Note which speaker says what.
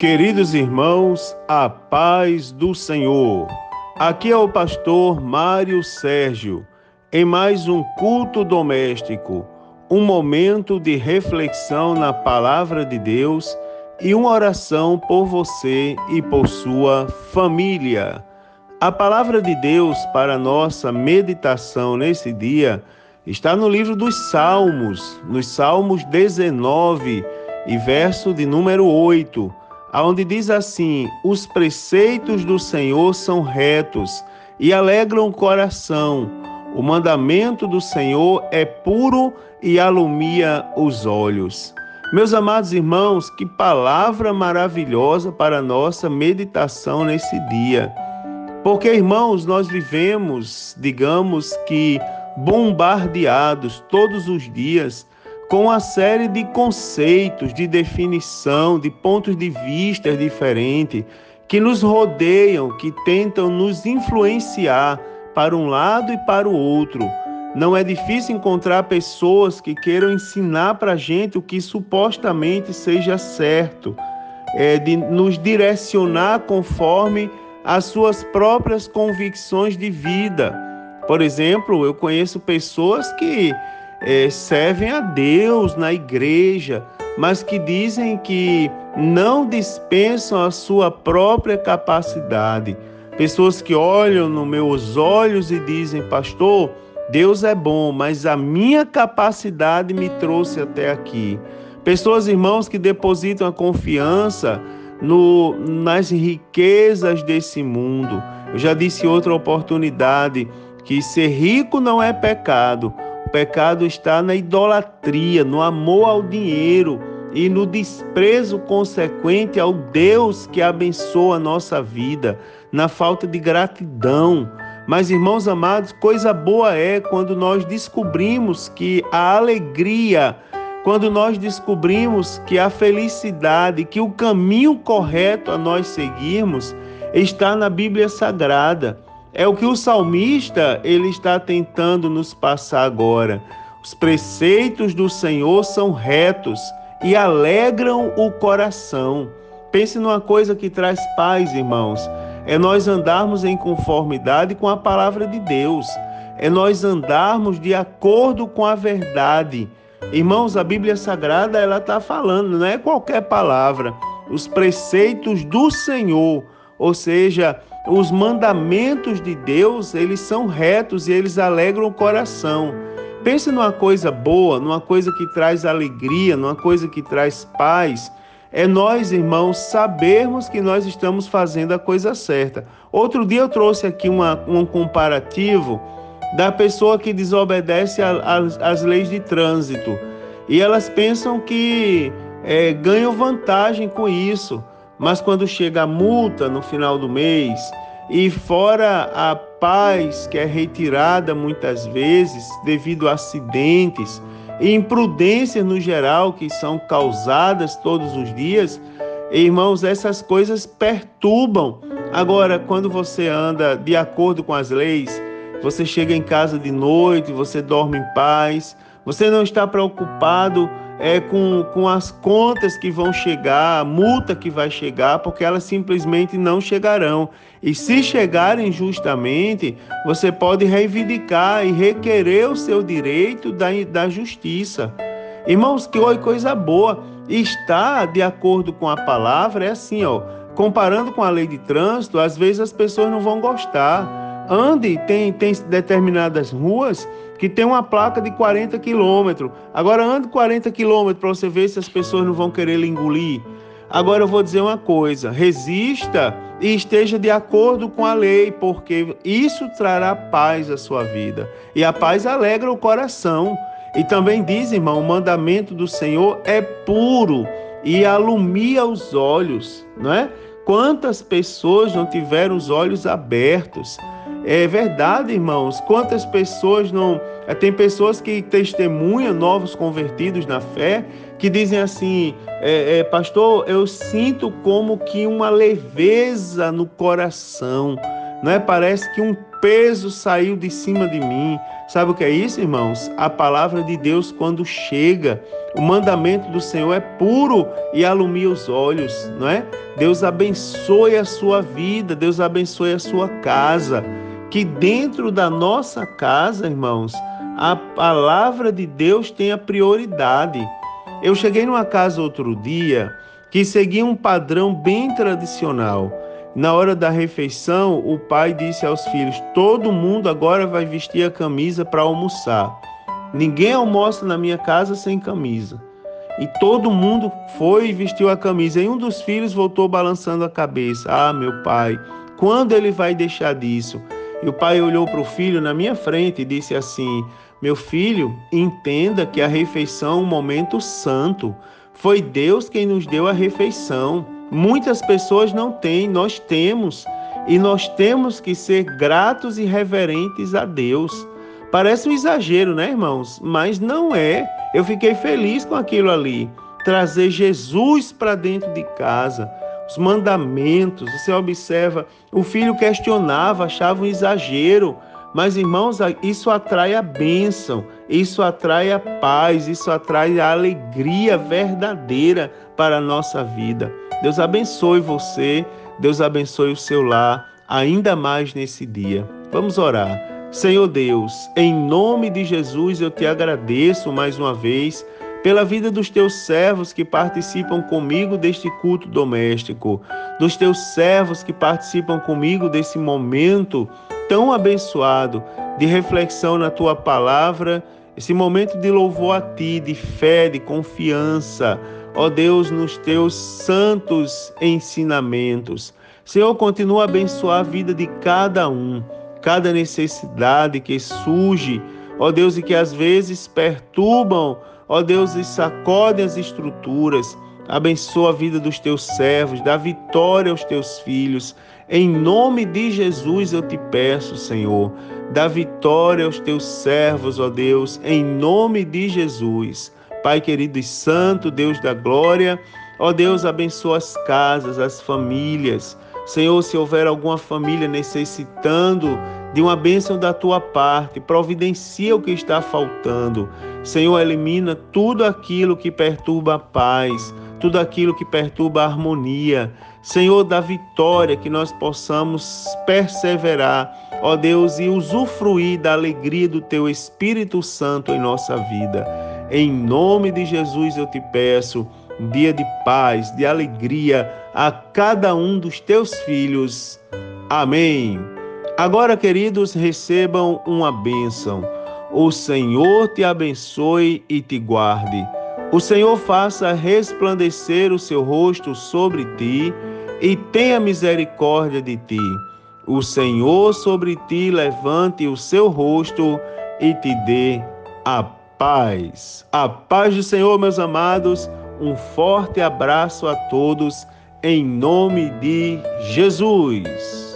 Speaker 1: Queridos irmãos, a paz do Senhor. Aqui é o pastor Mário Sérgio, em mais um culto doméstico, um momento de reflexão na palavra de Deus e uma oração por você e por sua família. A palavra de Deus para nossa meditação nesse dia está no livro dos Salmos, nos Salmos 19 e verso de número 8 aonde diz assim: Os preceitos do Senhor são retos e alegram o coração. O mandamento do Senhor é puro e alumia os olhos. Meus amados irmãos, que palavra maravilhosa para a nossa meditação nesse dia. Porque, irmãos, nós vivemos, digamos que, bombardeados todos os dias com uma série de conceitos, de definição, de pontos de vista diferentes que nos rodeiam, que tentam nos influenciar para um lado e para o outro. Não é difícil encontrar pessoas que queiram ensinar para a gente o que supostamente seja certo, é, de nos direcionar conforme as suas próprias convicções de vida. Por exemplo, eu conheço pessoas que é, servem a Deus na igreja, mas que dizem que não dispensam a sua própria capacidade. Pessoas que olham nos meus olhos e dizem, pastor, Deus é bom, mas a minha capacidade me trouxe até aqui. Pessoas, irmãos, que depositam a confiança no, nas riquezas desse mundo. Eu já disse outra oportunidade que ser rico não é pecado, o pecado está na idolatria, no amor ao dinheiro e no desprezo consequente ao Deus que abençoa a nossa vida, na falta de gratidão. Mas, irmãos amados, coisa boa é quando nós descobrimos que a alegria, quando nós descobrimos que a felicidade, que o caminho correto a nós seguirmos está na Bíblia Sagrada. É o que o salmista ele está tentando nos passar agora. Os preceitos do Senhor são retos e alegram o coração. Pense numa coisa que traz paz, irmãos. É nós andarmos em conformidade com a palavra de Deus. É nós andarmos de acordo com a verdade. Irmãos, a Bíblia Sagrada ela está falando, não é qualquer palavra. Os preceitos do Senhor, ou seja, os mandamentos de Deus, eles são retos e eles alegram o coração. Pense numa coisa boa, numa coisa que traz alegria, numa coisa que traz paz. É nós, irmãos, sabermos que nós estamos fazendo a coisa certa. Outro dia eu trouxe aqui uma, um comparativo da pessoa que desobedece às leis de trânsito. E elas pensam que é, ganham vantagem com isso. Mas quando chega a multa no final do mês e fora a paz que é retirada muitas vezes devido a acidentes e imprudências no geral que são causadas todos os dias, irmãos, essas coisas perturbam. Agora, quando você anda de acordo com as leis, você chega em casa de noite, você dorme em paz, você não está preocupado é, com, com as contas que vão chegar, a multa que vai chegar, porque elas simplesmente não chegarão. E se chegarem justamente, você pode reivindicar e requerer o seu direito da, da justiça. Irmãos, que coisa boa. Está de acordo com a palavra, é assim, ó. Comparando com a lei de trânsito, às vezes as pessoas não vão gostar Ande, tem, tem determinadas ruas que tem uma placa de 40 quilômetros. Agora ande 40 quilômetros para você ver se as pessoas não vão querer lhe engolir. Agora eu vou dizer uma coisa: resista e esteja de acordo com a lei, porque isso trará paz à sua vida. E a paz alegra o coração. E também diz, irmão, o mandamento do Senhor é puro e alumia os olhos, não é? Quantas pessoas não tiveram os olhos abertos? É verdade, irmãos. Quantas pessoas não. Eh, tem pessoas que testemunham novos convertidos na fé que dizem assim: é, é, Pastor, eu sinto como que uma leveza no coração, não é? Parece que um peso saiu de cima de mim. Sabe o que é isso, irmãos? A palavra de Deus, quando chega, o mandamento do Senhor é puro e alumia os olhos, não é? Deus abençoe a sua vida, Deus abençoe a sua casa. Que dentro da nossa casa, irmãos, a palavra de Deus tenha prioridade. Eu cheguei numa casa outro dia que seguia um padrão bem tradicional. Na hora da refeição, o pai disse aos filhos: Todo mundo agora vai vestir a camisa para almoçar. Ninguém almoça na minha casa sem camisa. E todo mundo foi e vestiu a camisa. E um dos filhos voltou balançando a cabeça: Ah, meu pai, quando ele vai deixar disso? E o pai olhou para o filho na minha frente e disse assim: Meu filho, entenda que a refeição é um momento santo. Foi Deus quem nos deu a refeição. Muitas pessoas não têm, nós temos. E nós temos que ser gratos e reverentes a Deus. Parece um exagero, né, irmãos? Mas não é. Eu fiquei feliz com aquilo ali. Trazer Jesus para dentro de casa, os mandamentos. Você observa, o filho questionava, achava um exagero. Mas, irmãos, isso atrai a bênção, isso atrai a paz, isso atrai a alegria verdadeira para a nossa vida. Deus abençoe você, Deus abençoe o seu lar, ainda mais nesse dia. Vamos orar. Senhor Deus, em nome de Jesus eu te agradeço mais uma vez pela vida dos teus servos que participam comigo deste culto doméstico, dos teus servos que participam comigo desse momento tão abençoado de reflexão na tua palavra, esse momento de louvor a ti, de fé, de confiança, ó Deus, nos teus santos ensinamentos. Senhor, continua a abençoar a vida de cada um, cada necessidade que surge, ó Deus, e que às vezes perturbam, ó Deus, e sacodem as estruturas. Abençoa a vida dos teus servos, dá vitória aos teus filhos. Em nome de Jesus eu te peço, Senhor, dá vitória aos teus servos, ó Deus, em nome de Jesus. Pai querido e santo, Deus da glória, ó Deus, abençoa as casas, as famílias. Senhor, se houver alguma família necessitando de uma bênção da tua parte, providencia o que está faltando. Senhor, elimina tudo aquilo que perturba a paz, tudo aquilo que perturba a harmonia. Senhor, da vitória, que nós possamos perseverar, ó Deus, e usufruir da alegria do Teu Espírito Santo em nossa vida. Em nome de Jesus eu te peço, dia de paz, de alegria a cada um dos Teus filhos. Amém. Agora, queridos, recebam uma bênção. O Senhor te abençoe e te guarde. O Senhor faça resplandecer o seu rosto sobre ti e tenha misericórdia de ti. O Senhor sobre ti levante o seu rosto e te dê a paz. A paz do Senhor, meus amados. Um forte abraço a todos em nome de Jesus.